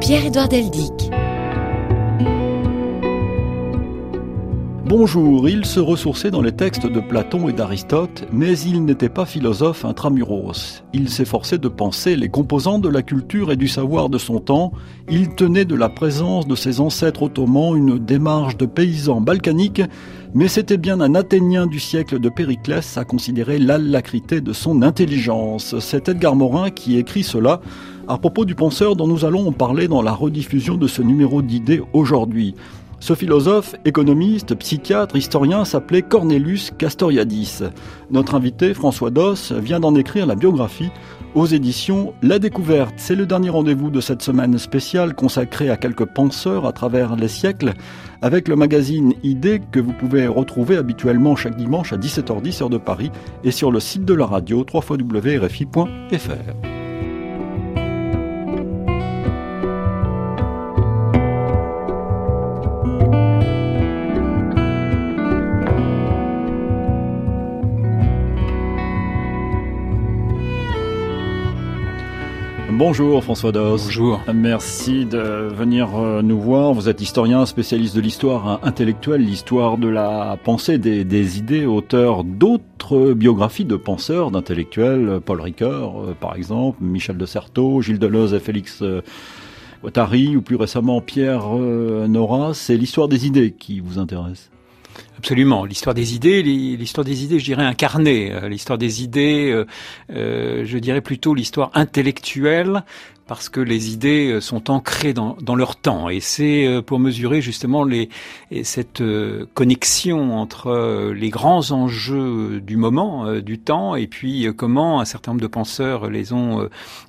Pierre-Édouard Deldic. Bonjour, il se ressourçait dans les textes de Platon et d'Aristote, mais il n'était pas philosophe intramuros. Il s'efforçait de penser les composants de la culture et du savoir de son temps. Il tenait de la présence de ses ancêtres ottomans une démarche de paysan balkanique, mais c'était bien un Athénien du siècle de Périclès à considérer l'alacrité de son intelligence. C'est Edgar Morin qui écrit cela à propos du penseur dont nous allons parler dans la rediffusion de ce numéro d'idées aujourd'hui. Ce philosophe, économiste, psychiatre, historien s'appelait Cornelius Castoriadis. Notre invité, François Doss, vient d'en écrire la biographie aux éditions La Découverte. C'est le dernier rendez-vous de cette semaine spéciale consacrée à quelques penseurs à travers les siècles avec le magazine Idées que vous pouvez retrouver habituellement chaque dimanche à 17h10 heure de Paris et sur le site de la radio www.rfi.fr. Bonjour François Doss. Bonjour. Merci de venir euh, nous voir. Vous êtes historien, spécialiste de l'histoire intellectuelle, l'histoire de la pensée, des, idées, auteur d'autres biographies de penseurs, d'intellectuels, Paul Ricoeur euh, par exemple, Michel de Certeau, Gilles Deleuze et Félix Guattari, euh, ou plus récemment Pierre Nora. C'est l'histoire des idées qui vous intéresse Absolument. L'histoire des idées, l'histoire des idées, je dirais incarnée. Euh, l'histoire des idées, euh, euh, je dirais plutôt l'histoire intellectuelle parce que les idées sont ancrées dans, leur temps et c'est pour mesurer justement les, cette connexion entre les grands enjeux du moment, du temps et puis comment un certain nombre de penseurs les ont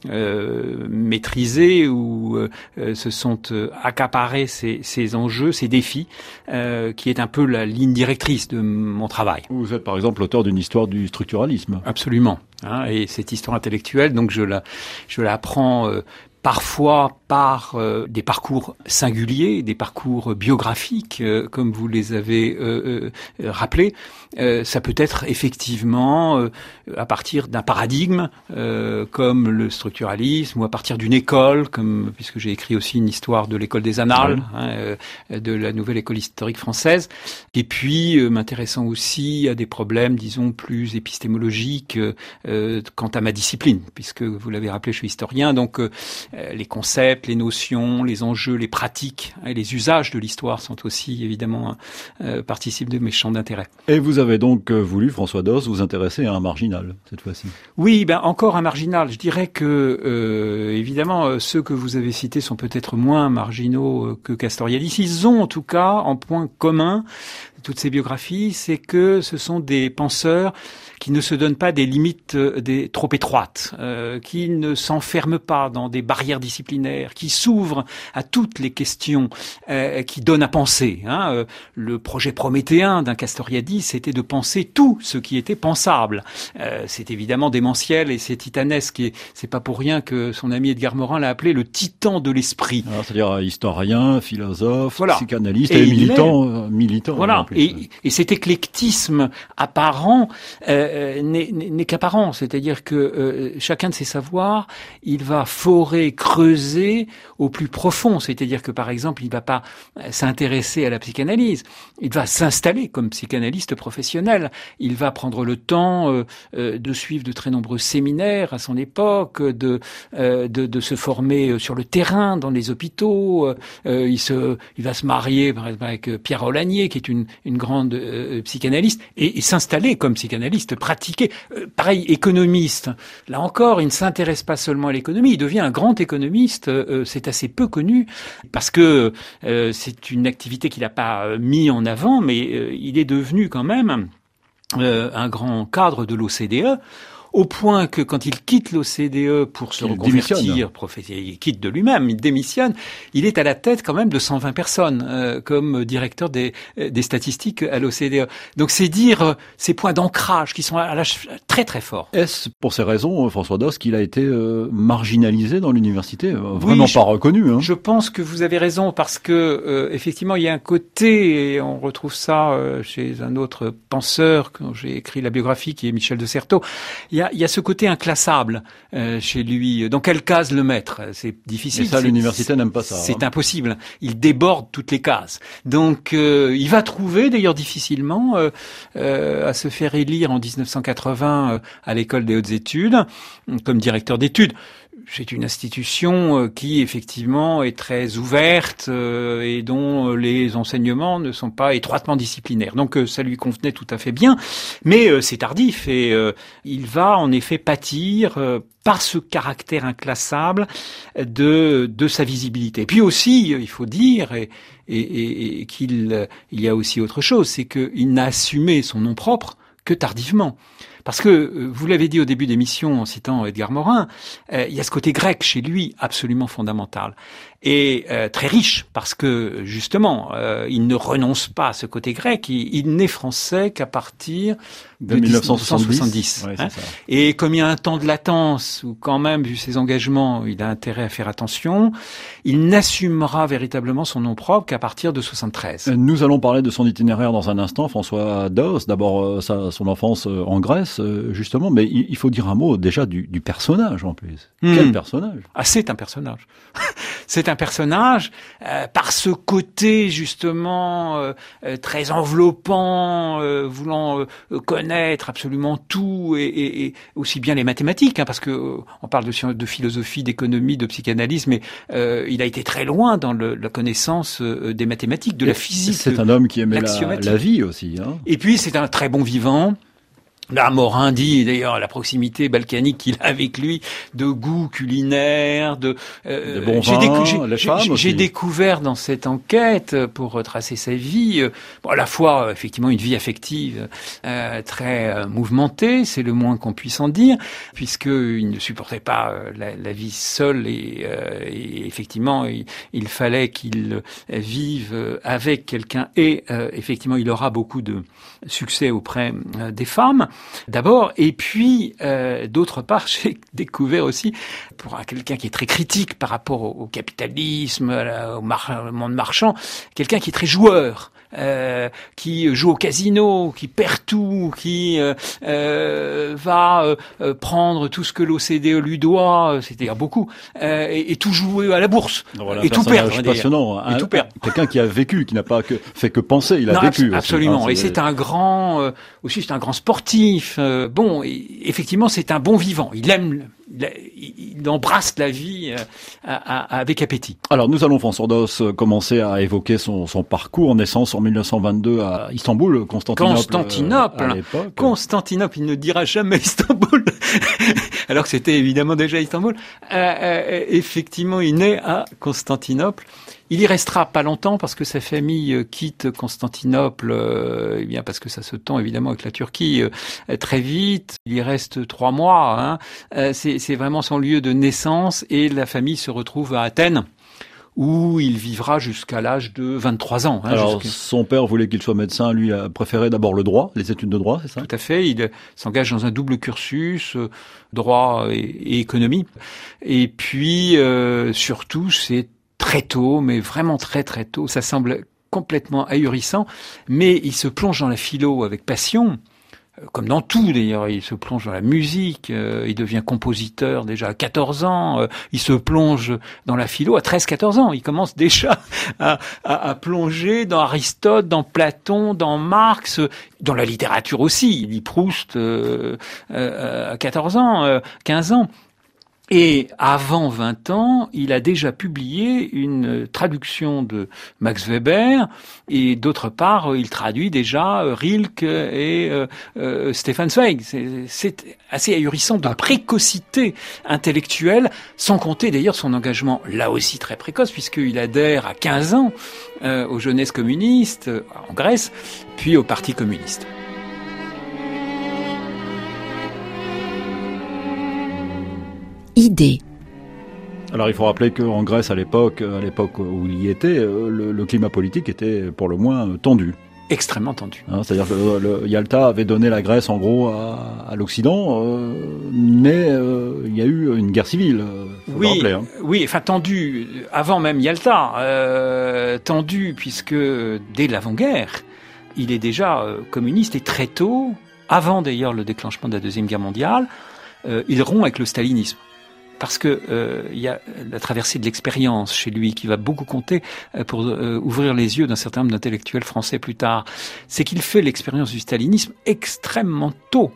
maîtrisés ou se sont accaparés ces, enjeux, ces défis, qui est un peu la ligne directrice de mon travail. Vous êtes par exemple l'auteur d'une histoire du structuralisme. Absolument. Hein, et cette histoire intellectuelle, donc je la, je la prends parfois par euh, des parcours singuliers, des parcours biographiques, euh, comme vous les avez euh, rappelés. ça peut être effectivement à partir d'un paradigme, comme le structuralisme, ou à partir d'une école, comme puisque j'ai écrit aussi une histoire de l'école des annales, hein, de la nouvelle école historique française. Et puis m'intéressant aussi à des problèmes, disons, plus épistémologiques quant à ma discipline, puisque vous l'avez rappelé, je suis historien, donc euh, les concepts, les notions, les enjeux, les pratiques et les usages de l'histoire sont aussi évidemment euh, participent de mes champs d'intérêt. Et vous avez donc euh, voulu, François Doss, vous intéresser à un marginal cette fois-ci? Oui, ben encore un marginal. Je dirais que évidemment ceux que vous avez cités sont peut-être moins marginaux que Castoriadis. Ils ont en tout cas en point commun toutes ces biographies, c'est que ce sont des penseurs qui ne se donnent pas des limites euh, des, trop étroites, euh, qui ne s'enferment pas dans des barrières disciplinaires, qui s'ouvrent à toutes les questions euh, qui donnent à penser. Hein. Euh, le projet prométhéen d'un Castoriadis, c'était de penser tout ce qui était pensable. Euh, c'est évidemment démentiel et c'est titanesque et c'est pas pour rien que son ami Edgar Morin l'a appelé le titan de l'esprit. C'est-à-dire historien, philosophe, psychanalyste et, militant, militant. Voilà. Et, et, cet éclectisme apparent euh, n'est qu'apparent, c'est-à-dire que euh, chacun de ses savoirs, il va forer, creuser au plus profond, c'est-à-dire que par exemple, il ne va pas s'intéresser à la psychanalyse, il va s'installer comme psychanalyste professionnel, il va prendre le temps euh, de suivre de très nombreux séminaires à son époque, de, de, de, se former sur le terrain, dans les hôpitaux, il, se, il va se marier par exemple avec Pierre Olanier, qui est une, une grande psychanalyste, et, et s'installer comme psychanalyste pratiquer. Euh, pareil, économiste. Là encore, il ne s'intéresse pas seulement à l'économie, il devient un grand économiste. Euh, euh, c'est assez peu connu parce que c'est une activité qu'il n'a pas mis en avant, mais il est devenu quand même un grand cadre de l'OCDE au point que quand il quitte l'OCDE pour se reconvertir, il quitte de lui-même, il démissionne, il est à la tête quand même de 120 personnes euh, comme directeur des, des statistiques à l'OCDE. Donc c'est dire euh, ces points d'ancrage qui sont à très très forts. Est-ce pour ces raisons, euh, François Doss, qu'il a été marginalisé dans l'université, vraiment pas reconnu hein Je pense que vous avez raison parce que effectivement il y a un côté et on retrouve ça chez un autre penseur quand j'ai écrit la biographie qui est Michel de Certeau. Il y a a, y a ce côté inclassable euh, chez lui. Dans quelle case le mettre? C'est difficile. Et ça, l'université n'aime pas ça. C'est hein. impossible. Il déborde toutes les cases. Donc, euh, il va trouver, d'ailleurs difficilement, à se faire élire en 1980 à l'école des hautes études comme directeur d'études c'est une institution euh, qui effectivement est très ouverte euh, et dont euh, les enseignements ne sont pas étroitement disciplinaires. Donc ça lui convenait tout à fait bien, mais c'est tardif et il va en effet pâtir par ce caractère inclassable de, sa visibilité. Puis aussi, il faut dire, et qu'il il y a aussi autre chose, c'est qu'il n'a assumé son nom propre que tardivement. Parce que, euh, vous l'avez dit au début d'émission en citant Edgar Morin, euh, il y a ce côté grec chez lui absolument fondamental et euh, très riche parce que justement il ne renonce pas à ce côté grec. Il, n'est français qu'à partir de, 1970. Hein. et comme il y a un temps de latence où quand même vu ses engagements, il a intérêt à faire attention, il n'assumera véritablement son nom propre qu'à partir de 73. Nous allons parler de son itinéraire dans un instant. François Dos, d'abord son enfance en Grèce euh, justement, mais il, faut dire un mot déjà du, personnage en plus. Hmm. Quel personnage? Ah, c'est un personnage. c'est un personnage euh, par ce côté justement euh, très enveloppant, voulant connaître absolument tout et, aussi bien les mathématiques, hein, parce que on parle de, de philosophie, d'économie, de psychanalyse, mais il a été très loin dans la connaissance des mathématiques, de la physique. C'est un homme qui aimait la, la, vie aussi. Hein. Et puis c'est un très bon vivant. Là, Morin dit d'ailleurs la proximité balkanique qu'il a avec lui de goût culinaire, de, euh, j'ai découvert dans cette enquête pour retracer sa vie, euh, bon, à la fois euh, effectivement une vie affective euh, très euh, mouvementée, c'est le moins qu'on puisse en dire, puisque il ne supportait pas la, la, vie seule et, et effectivement il, il fallait qu'il vive avec quelqu'un. Et effectivement il aura beaucoup de succès auprès des femmes d'abord, et puis euh, d'autre part, j'ai découvert aussi, pour quelqu'un qui est très critique par rapport au, capitalisme, au, monde marchand, quelqu'un qui est très joueur. Euh, qui joue au casino, qui perd tout, qui euh, euh va euh, prendre tout ce que l'OCDE lui doit, c'est-à-dire beaucoup, et, et, tout jouer à la bourse, et, tout perdre, passionnant, et tout perdre. Quelqu'un qui a vécu, qui n'a pas que, fait que penser, il a vécu. Absolument. Hein, et c'est un grand, aussi c'est un grand sportif. bon, effectivement, c'est un bon vivant. Il aime il embrasse la vie euh, avec appétit. Alors nous allons, François Dos, commencer à évoquer son, son, parcours, naissance en 1922 à Istanbul, Constantinople. Constantinople, euh, Constantinople, il ne dira jamais Istanbul, alors que c'était évidemment déjà Istanbul. Euh, effectivement, il naît à Constantinople. Il y restera pas longtemps parce que sa famille euh, quitte Constantinople, euh, eh bien parce que ça se tend évidemment avec la Turquie euh, très vite. Il y reste trois mois. Hein. Euh, c'est vraiment son lieu de naissance et la famille se retrouve à Athènes où il vivra jusqu'à l'âge de 23 ans. Hein, Alors, son père voulait qu'il soit médecin, lui a préféré d'abord le droit, les études de droit, c'est ça? Tout à fait, il s'engage dans un double cursus, droit et, économie. Et puis, euh, surtout, c'est très tôt, mais vraiment très très tôt. Ça semble complètement ahurissant, mais il se plonge dans la philo avec passion, euh, comme dans tout d'ailleurs, il se plonge dans la musique, euh, il devient compositeur déjà à 14 ans, euh, il se plonge dans la philo à 13-14 ans, il commence déjà à, à, plonger dans Aristote, dans Platon, dans Marx, dans la littérature aussi, il lit Proust à 14 ans, 15 ans. Et avant 20 ans, il a déjà publié une traduction de Max Weber et d'autre part, il traduit déjà Rilke et euh, euh Stefan Zweig. C'est assez ahurissant de précocité intellectuelle, sans compter d'ailleurs son engagement là aussi très précoce puisqu'il adhère à 15 ans euh, aux jeunesses communistes en Grèce, puis au Parti communiste. Idée. Alors il faut rappeler qu'en Grèce à l'époque, à l'époque où il y était, euh, le, climat politique était pour le moins tendu. Extrêmement tendu. Hein, c'est-à-dire que le, Yalta avait donné la Grèce en gros à, l'Occident, euh, mais euh, il y a eu une guerre civile. oui, rappeler, hein. oui, enfin tendu avant même Yalta, tendu puisque dès l'avant-guerre, il est déjà communiste et très tôt, avant d'ailleurs le déclenchement de la deuxième guerre mondiale, il rompt avec le stalinisme parce que euh, il y a la traversée de l'expérience chez lui qui va beaucoup compter euh, pour euh, ouvrir les yeux d'un certain nombre d'intellectuels français plus tard. C'est qu'il fait l'expérience du stalinisme extrêmement tôt.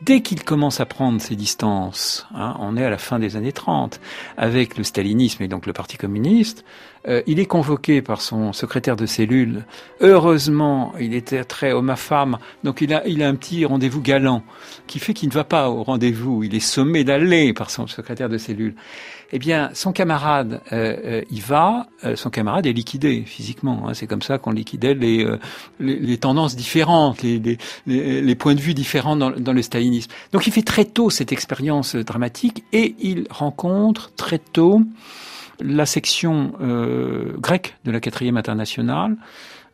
Dès qu'il commence à prendre ses distances, hein, on est à la fin des années 30, avec le stalinisme et donc le Parti communiste, euh, il est convoqué par son secrétaire de cellule. Heureusement, il était très homme à femme, donc il a, il a un petit rendez-vous galant qui fait qu'il ne va pas au rendez-vous. Il est sommé d'aller par son secrétaire de cellule. Eh bien, son camarade euh, euh y va. Son camarade est liquidé physiquement. Hein. C'est comme ça qu'on liquidait les, les, tendances différentes, les, les, points de vue différents dans le stalinisme. Donc, il fait très tôt cette expérience dramatique et il rencontre très tôt la section euh, grecque de la quatrième internationale,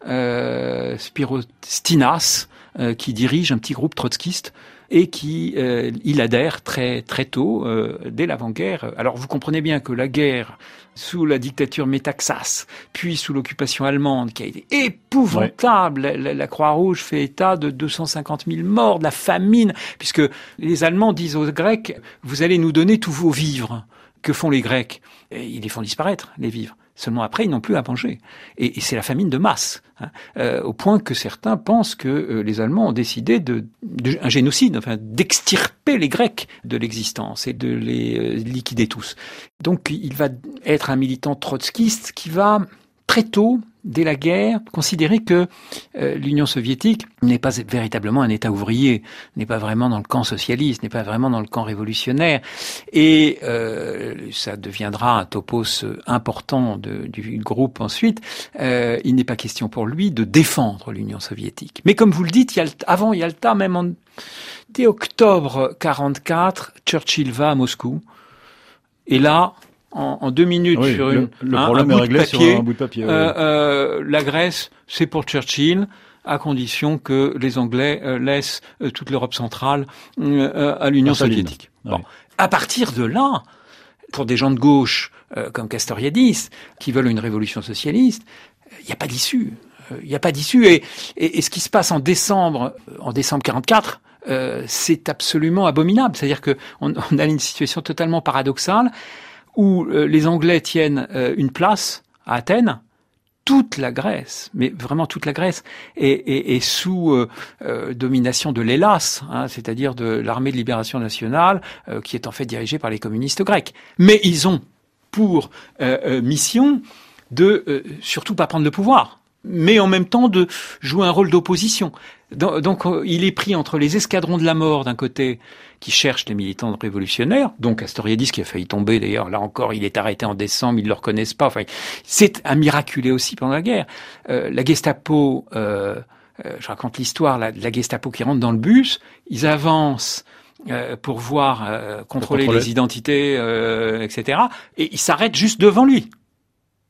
euh, Spirostinas, euh, qui dirige un petit groupe trotskiste et qui euh, il adhère très très tôt euh, dès l'avant-guerre. Alors vous comprenez bien que la guerre sous la dictature Métaxas, puis sous l'occupation allemande, qui a été épouvantable. La, la Croix-Rouge fait état de 250 000 morts, de la famine, puisque les Allemands disent aux Grecs, vous allez nous donner tous vos vivres. Que font les Grecs Ils les font disparaître, les vivres. Seulement après, ils n'ont plus à manger. Et, c'est la famine de masse, hein. euh, au point que certains pensent que euh, les Allemands ont décidé de, un génocide, enfin d'extirper les Grecs de l'existence et de les euh, liquider tous. Donc il va être un militant trotskiste qui va très tôt dès la guerre, considérer que euh, l'Union soviétique n'est pas véritablement un État ouvrier, n'est pas vraiment dans le camp socialiste, n'est pas vraiment dans le camp révolutionnaire, et euh, ça deviendra un topos important de, du groupe ensuite. Euh, il n'est pas question pour lui de défendre l'Union soviétique. Mais comme vous le dites, il y a le, avant Yalta, même en, dès octobre 44, Churchill va à Moscou, et là, en, en deux minutes sur une, le, hein, problème un, bout papier, sur un bout de papier. Euh, euh, la Grèce, c'est pour Churchill à condition que les Anglais euh, laissent euh, toute l'Europe centrale à l'Union soviétique. Bon. À partir de là, pour des gens de gauche comme Castoriadis, qui veulent une révolution socialiste, il n'y a pas d'issue. Il n'y a pas d'issue. Et, et, et, ce qui se passe en décembre, en décembre 44, euh, c'est absolument abominable. C'est-à-dire qu'on on a une situation totalement paradoxale où euh, les Anglais tiennent euh, une place à Athènes, toute la Grèce, mais vraiment toute la Grèce, est, sous euh, domination de l'Hélas, hein, c'est-à-dire de l'armée de libération nationale, qui est en fait dirigée par les communistes grecs. Mais ils ont pour mission de surtout pas prendre le pouvoir, mais en même temps de jouer un rôle d'opposition. Donc, il est pris entre les escadrons de la mort d'un côté qui cherchent les militants révolutionnaires, donc Astoriadis qui a failli tomber d'ailleurs, là encore il est arrêté en décembre, ils ne le reconnaissent pas, enfin, c'est un miraculé aussi pendant la guerre. Euh, la Gestapo, euh, euh, je raconte l'histoire la, la Gestapo qui rentre dans le bus, ils avancent euh, pour voir, euh, contrôler, contrôler, les identités, etc. Et ils s'arrêtent juste devant lui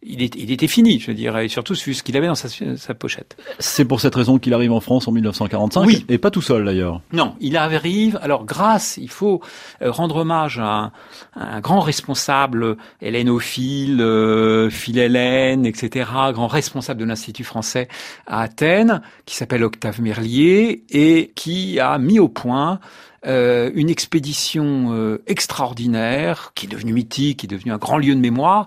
il, il, était fini, je dirais, et surtout vu ce qu'il avait dans sa, sa pochette. C'est pour cette raison qu'il arrive en France en 1945, oui. et pas tout seul d'ailleurs. Non, il arrive, alors grâce, il faut euh, rendre hommage à un, à un grand responsable hellénophile, euh, Phil etc., grand responsable de l'Institut français à Athènes, qui s'appelle Octave Merlier, et qui a mis au point euh, une expédition euh, extraordinaire qui est devenue mythique, qui est devenue un grand lieu de mémoire,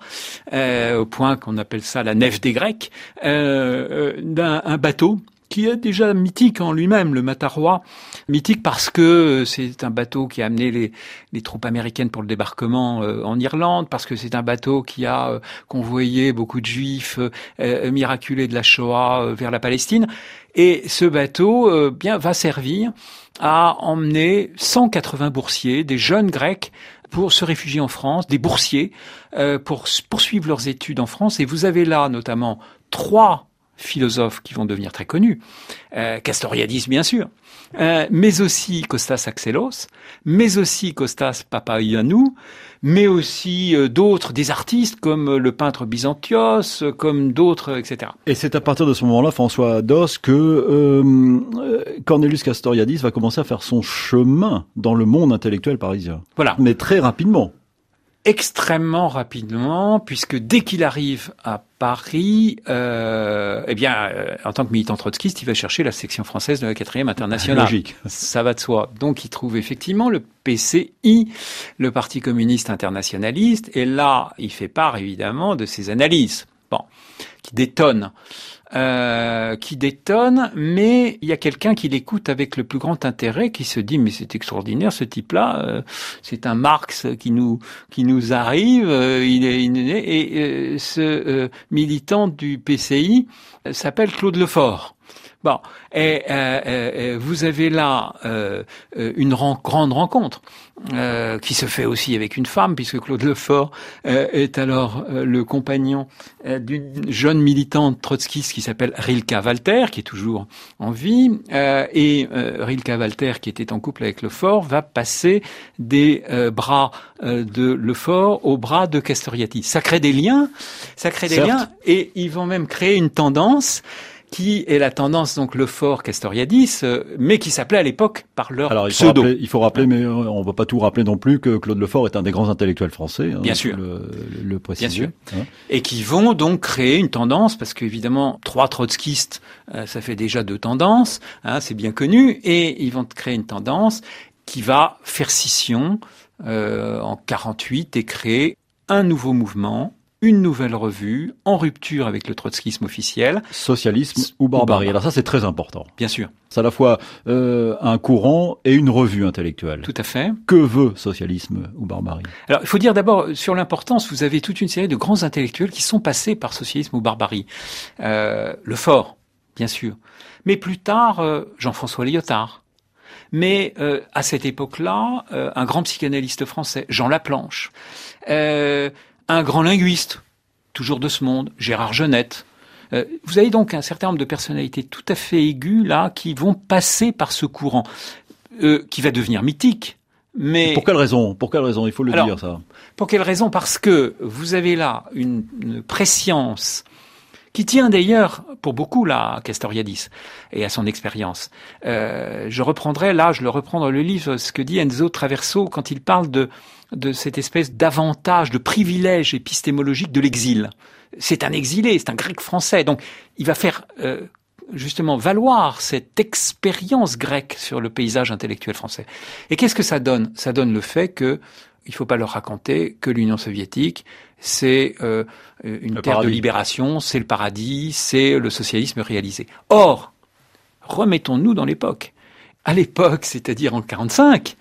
euh, au point qu'on appelle ça la nef des Grecs, euh, euh, d'un bateau qui est déjà mythique en lui-même, le Matarois. Mythique parce que c'est un bateau qui a amené les, les troupes américaines pour le débarquement euh, en Irlande, parce que c'est un bateau qui a euh, convoyé beaucoup de juifs euh, miraculés de la Shoah vers la Palestine. Et ce bateau bien va servir à emmener 180 boursiers, des jeunes Grecs, pour se réfugier en France, des boursiers, pour poursuivre leurs études en France. Et vous avez là notamment trois philosophes qui vont devenir très connus, euh, Castoriadis bien sûr, euh, mais aussi Kostas Axelos, mais aussi Kostas Papaianou, mais aussi euh, d'autres, des artistes comme le peintre Byzantios, comme d'autres, etc. Et c'est à partir de ce moment-là, François Dos, que euh, Cornelius Castoriadis va commencer à faire son chemin dans le monde intellectuel parisien. Voilà. Mais très rapidement. Extrêmement rapidement, puisque dès qu'il arrive à Paris, euh, eh bien, euh, en tant que militant trotskiste, il va chercher la section française de la quatrième internationale. Logique. Ça va de soi. Donc, il trouve effectivement le PCI, le Parti communiste internationaliste, et là, il fait part évidemment de ses analyses. Bon, qui détonnent euh, qui détonne, mais il y a quelqu'un qui l'écoute avec le plus grand intérêt, qui se dit mais c'est extraordinaire ce type-là, euh, c'est un Marx qui nous qui nous arrive, euh, il est, et ce militant du PCI s'appelle Claude Lefort. Bon, et, vous avez là une grande rencontre euh, qui se fait aussi avec une femme, puisque Claude Lefort euh, est alors euh, le compagnon d'une jeune militante trotskiste qui s'appelle Rilka Walter, qui est toujours en vie. et Rilka Walter, qui était en couple avec Lefort, va passer des bras de Lefort aux bras de Castoriati. Ça crée des liens, ça crée des liens, et ils vont même créer une tendance qui est la tendance donc le fort Castoriadis, euh, mais qui s'appelait à l'époque par leur Alors, il faut Rappeler, il faut rappeler, mais on ne va pas tout rappeler non plus, que Claude Lefort est un des grands intellectuels français. Hein, Bien sûr. Le, le préciser. Bien sûr. Hein. Et qui vont donc créer une tendance, parce qu'évidemment, trois trotskistes, euh, ça fait déjà deux tendances, hein, c'est bien connu, et ils vont créer une tendance qui va faire scission euh, en 48 et créer un nouveau mouvement une nouvelle revue en rupture avec le trotskisme officiel. Socialisme ou barbarie. Alors ça, c'est très important. Bien sûr. C'est à la fois euh, un courant et une revue intellectuelle. Tout à fait. Que veut socialisme ou barbarie? Alors, il faut dire d'abord, sur l'importance, vous avez toute une série de grands intellectuels qui sont passés par socialisme ou barbarie. Euh, le Fort, bien sûr. Mais plus tard, euh, Jean-François Lyotard. Mais euh, à cette époque-là, euh, un grand psychanalyste français, Jean Laplanche. Euh, un grand linguiste, toujours de ce monde, Gérard Genette. Euh, vous avez donc un certain nombre de personnalités tout à fait aiguës là qui vont passer par ce courant, euh, qui va devenir mythique. Mais pour quelle raison? Pour quelle raison? Il faut le dire ça. Pour quelle raison? Parce que vous avez là une, une préscience qui tient d'ailleurs pour beaucoup là à Castoriadis et à son expérience. Euh, je reprendrai là, je le reprends dans le livre, ce que dit Enzo Traverso quand il parle de de cette espèce d'avantage, de privilège épistémologique de l'exil. C'est un exilé, c'est un grec français, donc il va faire euh, justement valoir cette expérience grecque sur le paysage intellectuel français. Et qu'est-ce que ça donne? Ça donne le fait que il faut pas leur raconter que l'Union soviétique c'est euh, une terre de libération, c'est le paradis, c'est le socialisme réalisé. Or, remettons-nous dans l'époque à l'époque, c'est-à-dire en 45.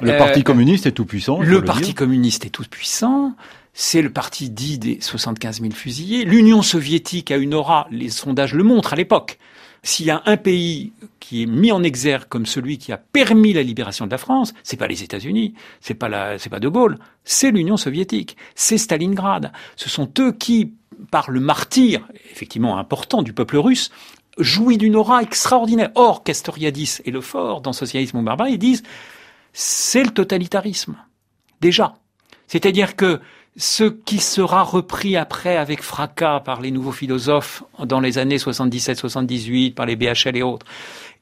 Le Parti euh, communiste est tout puissant. Le, Parti communiste est tout puissant. C'est le parti dit des 75 000 fusillés. L'Union soviétique a une aura, les sondages le montrent à l'époque. S'il y a un pays qui est mis en exergue comme celui qui a permis la libération de la France, c'est pas les États-Unis, c'est pas la, c'est pas De Gaulle, c'est l'Union soviétique, c'est Stalingrad. Ce sont eux qui, par le martyr, effectivement important du peuple russe, jouit d'une aura extraordinaire. Or, Castoriadis et Lefort, dans Socialisme ou Barbarie, ils disent c'est le totalitarisme. Déjà. C'est-à-dire que ce qui sera repris après avec fracas par les nouveaux philosophes dans les années 77-78, par les BHL et autres,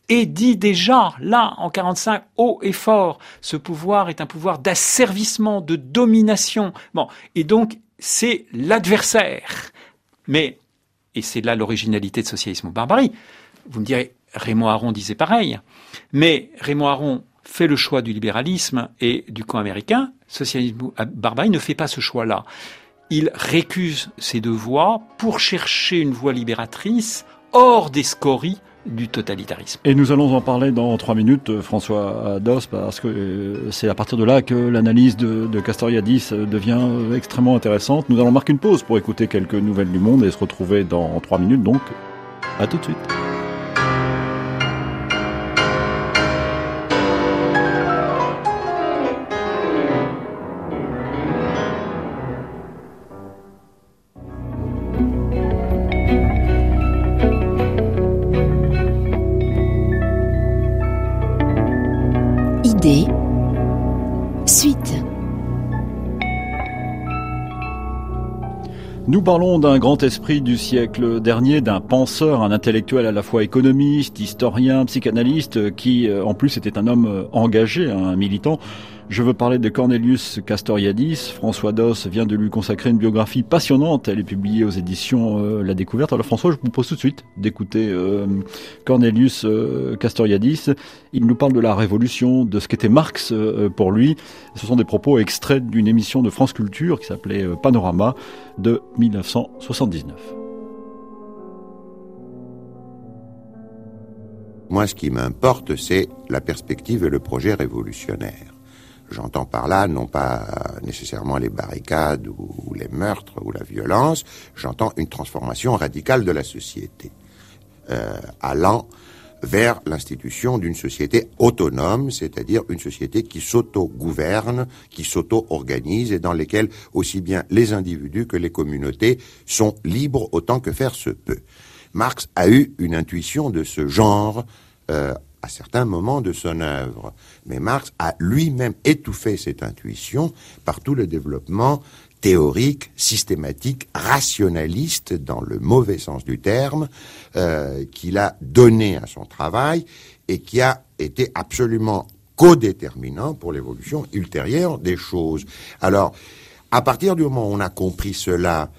et dit déjà, là, en 45, haut et fort, ce pouvoir est un pouvoir d'asservissement, de domination. Bon. Et donc, c'est l'adversaire. Mais et c'est là l'originalité de socialisme ou barbarie. Vous me direz, Raymond Aron disait pareil, mais Raymond Aron fait le choix du libéralisme et du camp américain, socialisme ou barbarie ne fait pas ce choix-là. Il récuse ces deux voies pour chercher une voie libératrice hors des scories du totalitarisme. Et nous allons en parler dans trois minutes, euh, François Dos, parce que euh, c'est à partir de là que l'analyse de, de Castoriadis euh, devient extrêmement intéressante. Nous allons marquer une pause pour écouter quelques nouvelles du monde et se retrouver dans trois minutes, donc à tout de suite. Nous parlons d'un grand esprit du siècle dernier, d'un penseur, un intellectuel à la fois économiste, historien, psychanalyste, qui euh, en plus était un homme euh, engagé, un militant. Je veux parler de Cornelius Castoriadis. François Doss vient de lui consacrer une biographie passionnante. Elle est publiée aux éditions euh, La Découverte. Alors François, je vous propose tout de suite d'écouter euh, Cornelius euh, Castoriadis. Il nous parle de la Révolution, de ce qu'était Marx pour lui. Ce sont des propos extraits d'une émission de France Culture qui s'appelait Panorama de 1979. Moi, ce qui m'importe, c'est la perspective et le projet révolutionnaire. J'entends par là non pas nécessairement les barricades ou, les meurtres ou la violence, j'entends une transformation radicale de la société, euh, allant vers l'institution d'une société autonome, c'est-à-dire une société qui s'auto-gouverne, qui s'auto-organise et dans laquelle aussi bien les individus que les communautés sont libres autant que faire se peut. Marx a eu une intuition de ce genre euh, à certains moments de son œuvre. Mais Marx a lui-même étouffé cette intuition par tout le développement théorique, systématique, rationaliste, dans le mauvais sens du terme, euh, qu'il a donné à son travail et qui a été absolument codéterminant pour l'évolution ultérieure des choses. Alors, à partir du moment où on a compris cela,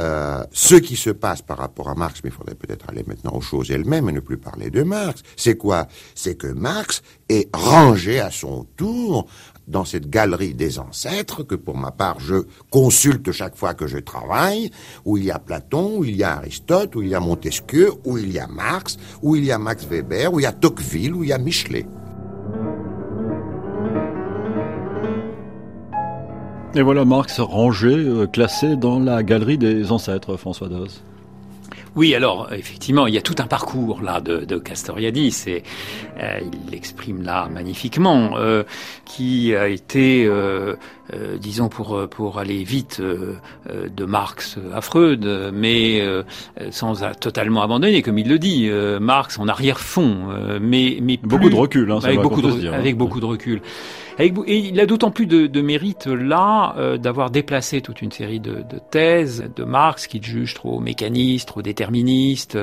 euh, ce qui se passe par rapport à Marx, mais il faudrait peut-être aller maintenant aux choses elles-mêmes et ne plus parler de Marx, c'est quoi? C'est que Marx est rangé à son tour dans cette galerie des ancêtres que pour ma part je consulte chaque fois que je travaille, où il y a Platon, où il y a Aristote, où il y a Montesquieu, où il y a Marx, où il y a Max Weber, où il y a Tocqueville, où il y a Michelet. Et voilà Marx rangé, euh, classé dans la galerie des ancêtres, François Doz. Oui, alors effectivement, il y a tout un parcours là de, Castoriadis et euh, il l'exprime là magnifiquement, euh, qui a été, euh, euh disons pour pour aller vite, de Marx à Freud, mais sans totalement abandonner, comme il le dit, Marx en arrière-fond, mais mais beaucoup de recul, hein, avec, beaucoup de, dire, avec beaucoup de recul. Et il a d'autant plus de, de mérite là euh, d'avoir déplacé toute une série de, de, thèses de Marx qu'il juge trop mécaniste, trop déterministe,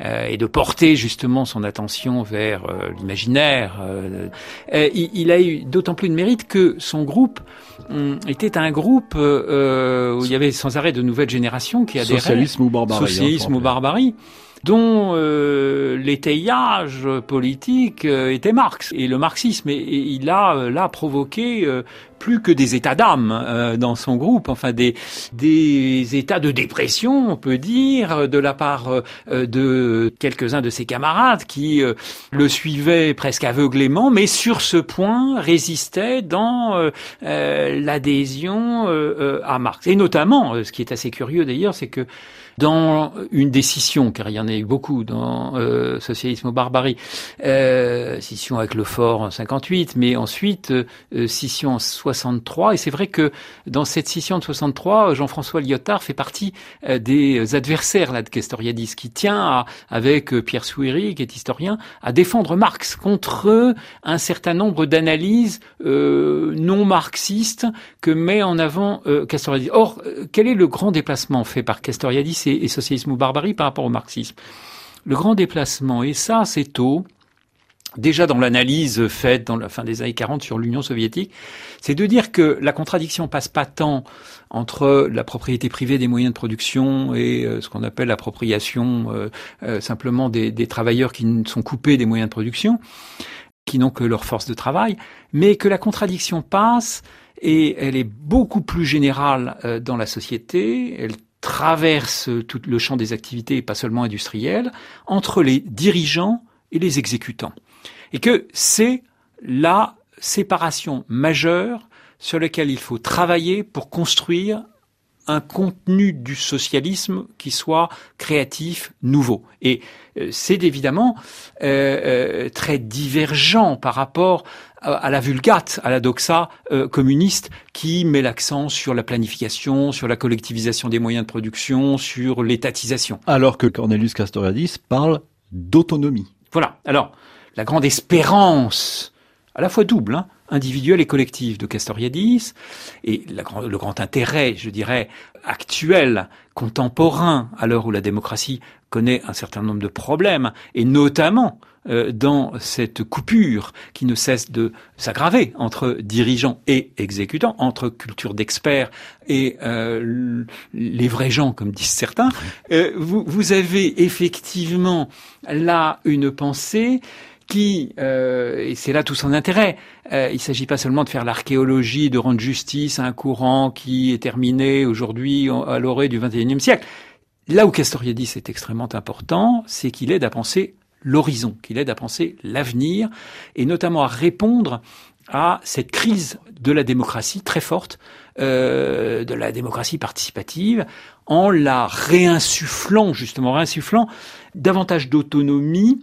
euh, et de porter justement son attention vers euh, l'imaginaire. Il, il, a eu d'autant plus de mérite que son groupe était un groupe où il y avait sans arrêt de nouvelles générations qui adhéraient. Socialisme ou barbarie. Hein, Socialisme ou barbarie dont euh, l'étayage politique euh, était Marx et le marxisme. Et, il a euh, là provoqué euh, plus que des états d'âme dans son groupe, enfin des des états de dépression, on peut dire, de la part de quelques-uns de ses camarades qui le suivaient presque aveuglément, mais sur ce point résistaient dans l'adhésion à Marx. Et notamment, ce qui est assez curieux d'ailleurs, c'est que dans une décision, car il y en a eu beaucoup dans euh, Socialisme ou Barbarie, euh, scission avec le Fort en 58, mais ensuite euh, scission en 63. Et c'est vrai que dans cette scission de 63, Jean-François Lyotard fait partie euh, des adversaires là, de Castoriadis, qui tient à, avec euh, Pierre Souiri, qui est historien, à défendre Marx contre un certain nombre d'analyses non marxistes que met en avant Castoriadis. Or, quel est le grand déplacement fait par Castoriadis et, socialisme ou barbarie par rapport au marxisme? Le grand déplacement, et ça c'est tôt, déjà dans l'analyse faite dans la fin des années 40 sur l'Union soviétique, c'est de dire que la contradiction passe pas tant entre la propriété privée des moyens de production et euh, ce qu'on appelle l'appropriation euh, euh, simplement des, des, travailleurs qui sont coupés des moyens de production, qui n'ont que leur force de travail, mais que la contradiction passe et elle est beaucoup plus générale dans la société, elle traverse tout le champ des activités, pas seulement industrielles, entre les dirigeants et les exécutants. Et que c'est la séparation majeure sur laquelle il faut travailler pour construire un contenu du socialisme qui soit créatif, nouveau. Et euh, c'est évidemment euh, euh, très divergent par rapport à la vulgate, à la doxa communiste qui met l'accent sur la planification, sur la collectivisation des moyens de production, sur l'étatisation. Alors que Cornelius Castoriadis parle d'autonomie. Voilà. Alors, la grande espérance, à la fois double, hein, individuelle et collective de Castoriadis. Et le grand intérêt, je dirais, actuel, contemporain, à l'heure où la démocratie connaît un certain nombre de problèmes, et notamment euh, dans cette coupure qui ne cesse de s'aggraver entre dirigeants et exécutants, entre culture d'experts et euh, les vrais gens, comme disent certains, euh, vous, vous, avez effectivement là une pensée qui, et c'est là tout son intérêt, il ne s'agit pas seulement de faire l'archéologie, de rendre justice à un courant qui est terminé aujourd'hui à l'orée du XXIe siècle. Là où Castoriadis est extrêmement important, c'est qu'il aide à penser l'horizon, qu'il aide à penser l'avenir et notamment à répondre à cette crise de la démocratie très forte, euh, de la démocratie participative, en la réinsufflant, justement réinsufflant davantage d'autonomie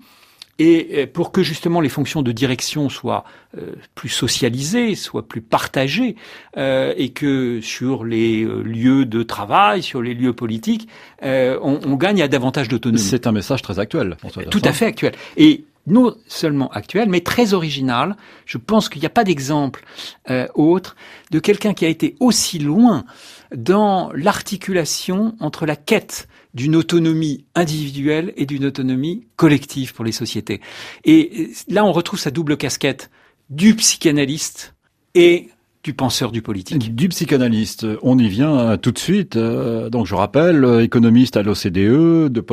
et pour que justement les fonctions de direction soient euh, plus socialisées, soient plus partagées, euh, et que sur les euh, lieux de travail, sur les lieux politiques, on, on, gagne à davantage d'autonomie. C'est un message très actuel. Tout à fait actuel. Et non seulement actuel, mais très original. Je pense qu'il n'y a pas d'exemple autre de quelqu'un qui a été aussi loin dans l'articulation entre la quête d'une autonomie individuelle et d'une autonomie collective pour les sociétés. Et là, on retrouve sa double casquette du psychanalyste et du penseur du politique. Du psychanalyste, on y vient euh, tout de suite. Euh, donc je rappelle, euh, économiste à l'OCDE,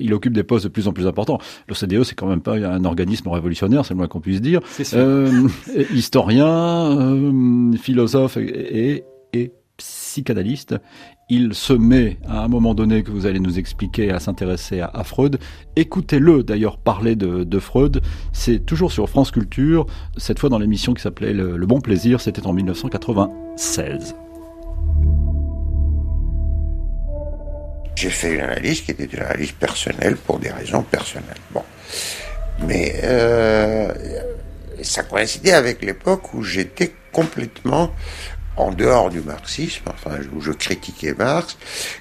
il occupe des postes de plus en plus importants. L'OCDE, c'est quand même pas un organisme révolutionnaire, c'est le moins qu'on puisse dire. Euh, historien, philosophe et, et psychanalyste il se met à un moment donné que vous allez nous expliquer à s'intéresser à, Freud. Écoutez-le d'ailleurs parler de, Freud. C'est toujours sur France Culture, cette fois dans l'émission qui s'appelait le, Bon Plaisir, c'était en 1996. J'ai fait une analyse qui était une analyse personnelle pour des raisons personnelles. Mais euh, ça coïncidait avec l'époque où j'étais complètement en dehors du marxisme, enfin où je critiquais Marx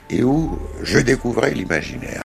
et où je découvrais l'imaginaire.